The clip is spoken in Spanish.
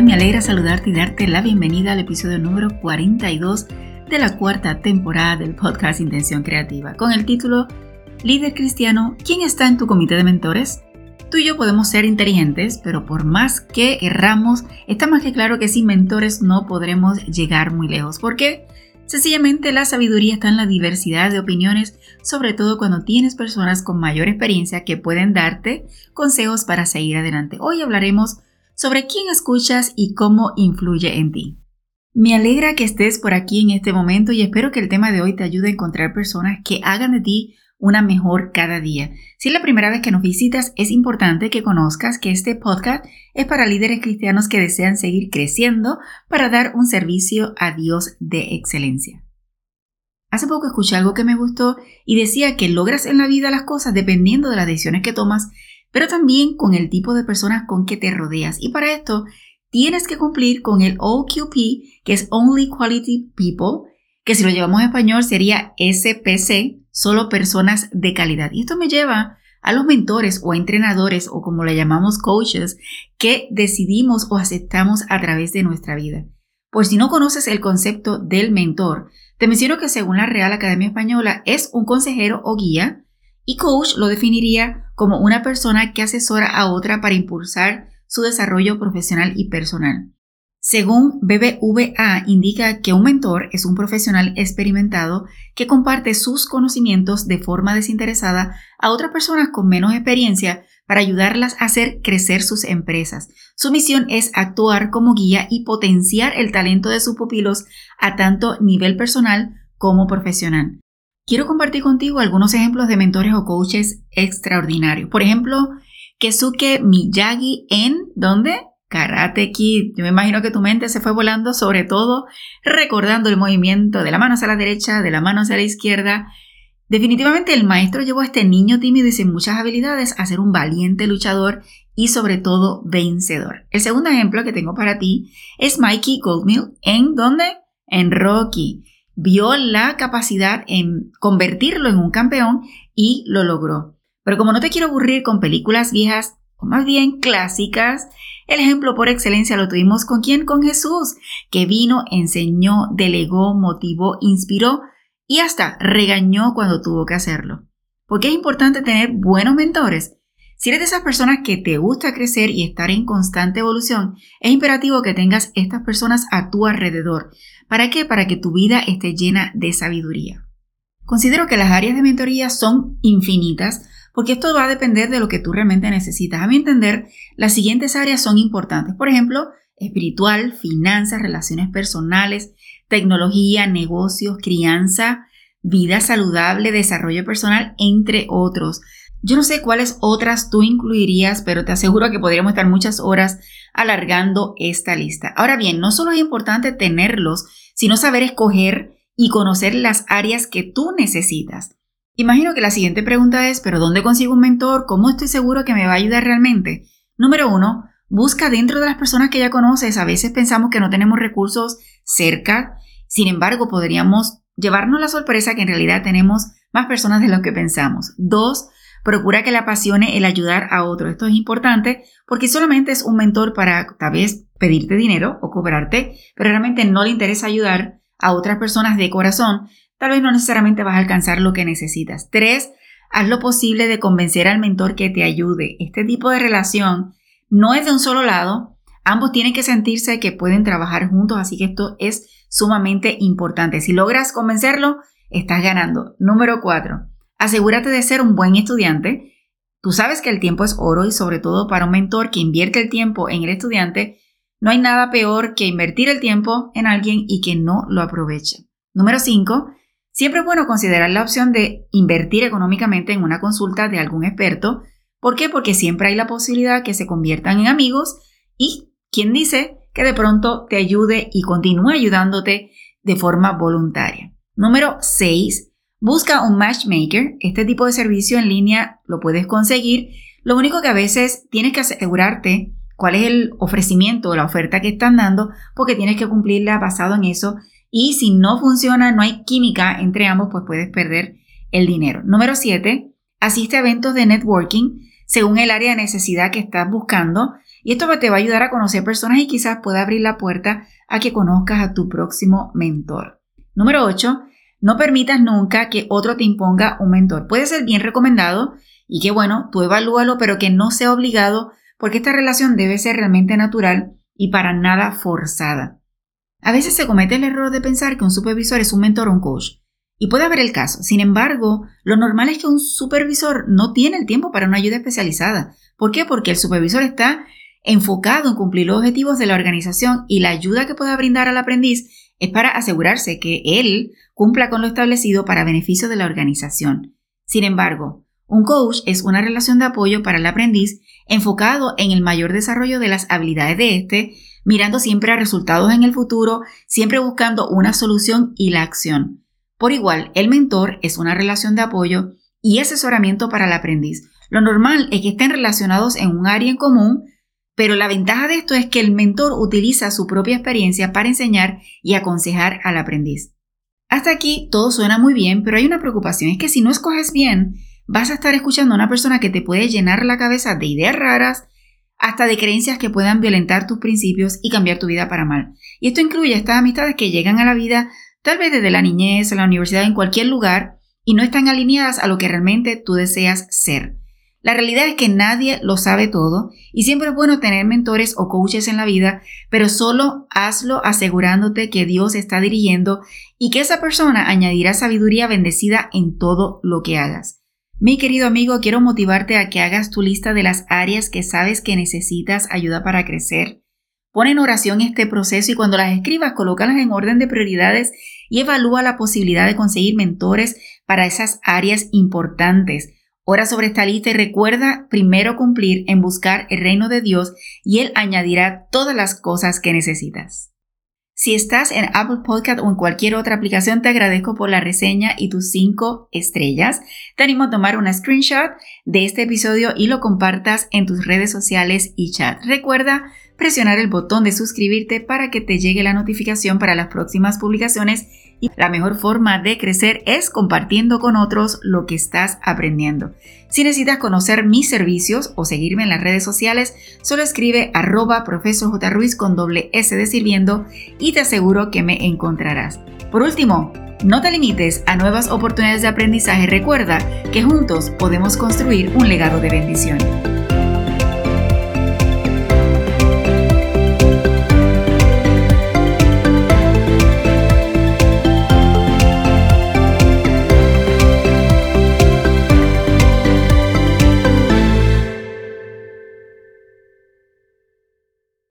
Me alegra saludarte y darte la bienvenida al episodio número 42 de la cuarta temporada del podcast Intención Creativa, con el título Líder Cristiano, ¿quién está en tu comité de mentores? Tú y yo podemos ser inteligentes, pero por más que erramos, está más que claro que sin mentores no podremos llegar muy lejos. ¿Por qué? Sencillamente la sabiduría está en la diversidad de opiniones, sobre todo cuando tienes personas con mayor experiencia que pueden darte consejos para seguir adelante. Hoy hablaremos sobre quién escuchas y cómo influye en ti. Me alegra que estés por aquí en este momento y espero que el tema de hoy te ayude a encontrar personas que hagan de ti una mejor cada día. Si es la primera vez que nos visitas, es importante que conozcas que este podcast es para líderes cristianos que desean seguir creciendo para dar un servicio a Dios de excelencia. Hace poco escuché algo que me gustó y decía que logras en la vida las cosas dependiendo de las decisiones que tomas pero también con el tipo de personas con que te rodeas. Y para esto tienes que cumplir con el OQP, que es Only Quality People, que si lo llevamos a español sería SPC, solo personas de calidad. Y esto me lleva a los mentores o entrenadores o como le llamamos coaches que decidimos o aceptamos a través de nuestra vida. Por si no conoces el concepto del mentor, te menciono que según la Real Academia Española es un consejero o guía y coach lo definiría como una persona que asesora a otra para impulsar su desarrollo profesional y personal. Según BBVA, indica que un mentor es un profesional experimentado que comparte sus conocimientos de forma desinteresada a otras personas con menos experiencia para ayudarlas a hacer crecer sus empresas. Su misión es actuar como guía y potenciar el talento de sus pupilos a tanto nivel personal como profesional. Quiero compartir contigo algunos ejemplos de mentores o coaches extraordinarios. Por ejemplo, Kesuke Miyagi en ¿dónde? Karate Kid. Yo me imagino que tu mente se fue volando, sobre todo recordando el movimiento de la mano hacia la derecha, de la mano hacia la izquierda. Definitivamente el maestro llevó a este niño tímido y sin muchas habilidades a ser un valiente luchador y sobre todo vencedor. El segundo ejemplo que tengo para ti es Mikey Goldmill en ¿dónde? En Rocky vio la capacidad en convertirlo en un campeón y lo logró. Pero como no te quiero aburrir con películas viejas, más bien clásicas, el ejemplo por excelencia lo tuvimos con quién? Con Jesús, que vino, enseñó, delegó, motivó, inspiró y hasta regañó cuando tuvo que hacerlo. Porque es importante tener buenos mentores. Si eres de esas personas que te gusta crecer y estar en constante evolución, es imperativo que tengas estas personas a tu alrededor, ¿Para qué? Para que tu vida esté llena de sabiduría. Considero que las áreas de mentoría son infinitas porque esto va a depender de lo que tú realmente necesitas. A mi entender, las siguientes áreas son importantes. Por ejemplo, espiritual, finanzas, relaciones personales, tecnología, negocios, crianza, vida saludable, desarrollo personal, entre otros. Yo no sé cuáles otras tú incluirías, pero te aseguro que podríamos estar muchas horas alargando esta lista. Ahora bien, no solo es importante tenerlos, sino saber escoger y conocer las áreas que tú necesitas. Imagino que la siguiente pregunta es, ¿pero dónde consigo un mentor? ¿Cómo estoy seguro que me va a ayudar realmente? Número uno, busca dentro de las personas que ya conoces. A veces pensamos que no tenemos recursos cerca, sin embargo, podríamos llevarnos la sorpresa que en realidad tenemos más personas de lo que pensamos. Dos, procura que le apasione el ayudar a otros. Esto es importante porque solamente es un mentor para tal vez pedirte dinero o cobrarte, pero realmente no le interesa ayudar a otras personas de corazón, tal vez no necesariamente vas a alcanzar lo que necesitas. Tres, haz lo posible de convencer al mentor que te ayude. Este tipo de relación no es de un solo lado, ambos tienen que sentirse que pueden trabajar juntos, así que esto es sumamente importante. Si logras convencerlo, estás ganando. Número cuatro, asegúrate de ser un buen estudiante. Tú sabes que el tiempo es oro y sobre todo para un mentor que invierte el tiempo en el estudiante, no hay nada peor que invertir el tiempo en alguien y que no lo aproveche. Número 5. Siempre es bueno considerar la opción de invertir económicamente en una consulta de algún experto. ¿Por qué? Porque siempre hay la posibilidad que se conviertan en amigos y quien dice que de pronto te ayude y continúe ayudándote de forma voluntaria. Número 6. Busca un matchmaker. Este tipo de servicio en línea lo puedes conseguir. Lo único que a veces tienes que asegurarte cuál es el ofrecimiento o la oferta que están dando porque tienes que cumplirla basado en eso. Y si no funciona, no hay química entre ambos, pues puedes perder el dinero. Número 7. Asiste a eventos de networking según el área de necesidad que estás buscando. Y esto te va a ayudar a conocer personas y quizás pueda abrir la puerta a que conozcas a tu próximo mentor. Número 8. No permitas nunca que otro te imponga un mentor. Puede ser bien recomendado y que bueno, tú evalúalo, pero que no sea obligado porque esta relación debe ser realmente natural y para nada forzada. A veces se comete el error de pensar que un supervisor es un mentor o un coach. Y puede haber el caso. Sin embargo, lo normal es que un supervisor no tiene el tiempo para una ayuda especializada. ¿Por qué? Porque el supervisor está enfocado en cumplir los objetivos de la organización y la ayuda que pueda brindar al aprendiz es para asegurarse que él cumpla con lo establecido para beneficio de la organización. Sin embargo, un coach es una relación de apoyo para el aprendiz enfocado en el mayor desarrollo de las habilidades de éste, mirando siempre a resultados en el futuro, siempre buscando una solución y la acción. Por igual, el mentor es una relación de apoyo y asesoramiento para el aprendiz. Lo normal es que estén relacionados en un área en común, pero la ventaja de esto es que el mentor utiliza su propia experiencia para enseñar y aconsejar al aprendiz. Hasta aquí todo suena muy bien, pero hay una preocupación, es que si no escoges bien, vas a estar escuchando a una persona que te puede llenar la cabeza de ideas raras, hasta de creencias que puedan violentar tus principios y cambiar tu vida para mal. Y esto incluye estas amistades que llegan a la vida tal vez desde la niñez, a la universidad, en cualquier lugar, y no están alineadas a lo que realmente tú deseas ser. La realidad es que nadie lo sabe todo y siempre es bueno tener mentores o coaches en la vida, pero solo hazlo asegurándote que Dios está dirigiendo y que esa persona añadirá sabiduría bendecida en todo lo que hagas. Mi querido amigo, quiero motivarte a que hagas tu lista de las áreas que sabes que necesitas ayuda para crecer. Pon en oración este proceso y cuando las escribas, colócalas en orden de prioridades y evalúa la posibilidad de conseguir mentores para esas áreas importantes. Ora sobre esta lista y recuerda primero cumplir en buscar el reino de Dios y Él añadirá todas las cosas que necesitas. Si estás en Apple Podcast o en cualquier otra aplicación, te agradezco por la reseña y tus 5 estrellas. Te animo a tomar una screenshot de este episodio y lo compartas en tus redes sociales y chat. Recuerda presionar el botón de suscribirte para que te llegue la notificación para las próximas publicaciones y la mejor forma de crecer es compartiendo con otros lo que estás aprendiendo. Si necesitas conocer mis servicios o seguirme en las redes sociales, solo escribe arroba profesor J. Con doble S de sirviendo y te aseguro que me encontrarás. Por último, no te limites a nuevas oportunidades de aprendizaje. Recuerda que juntos podemos construir un legado de bendición.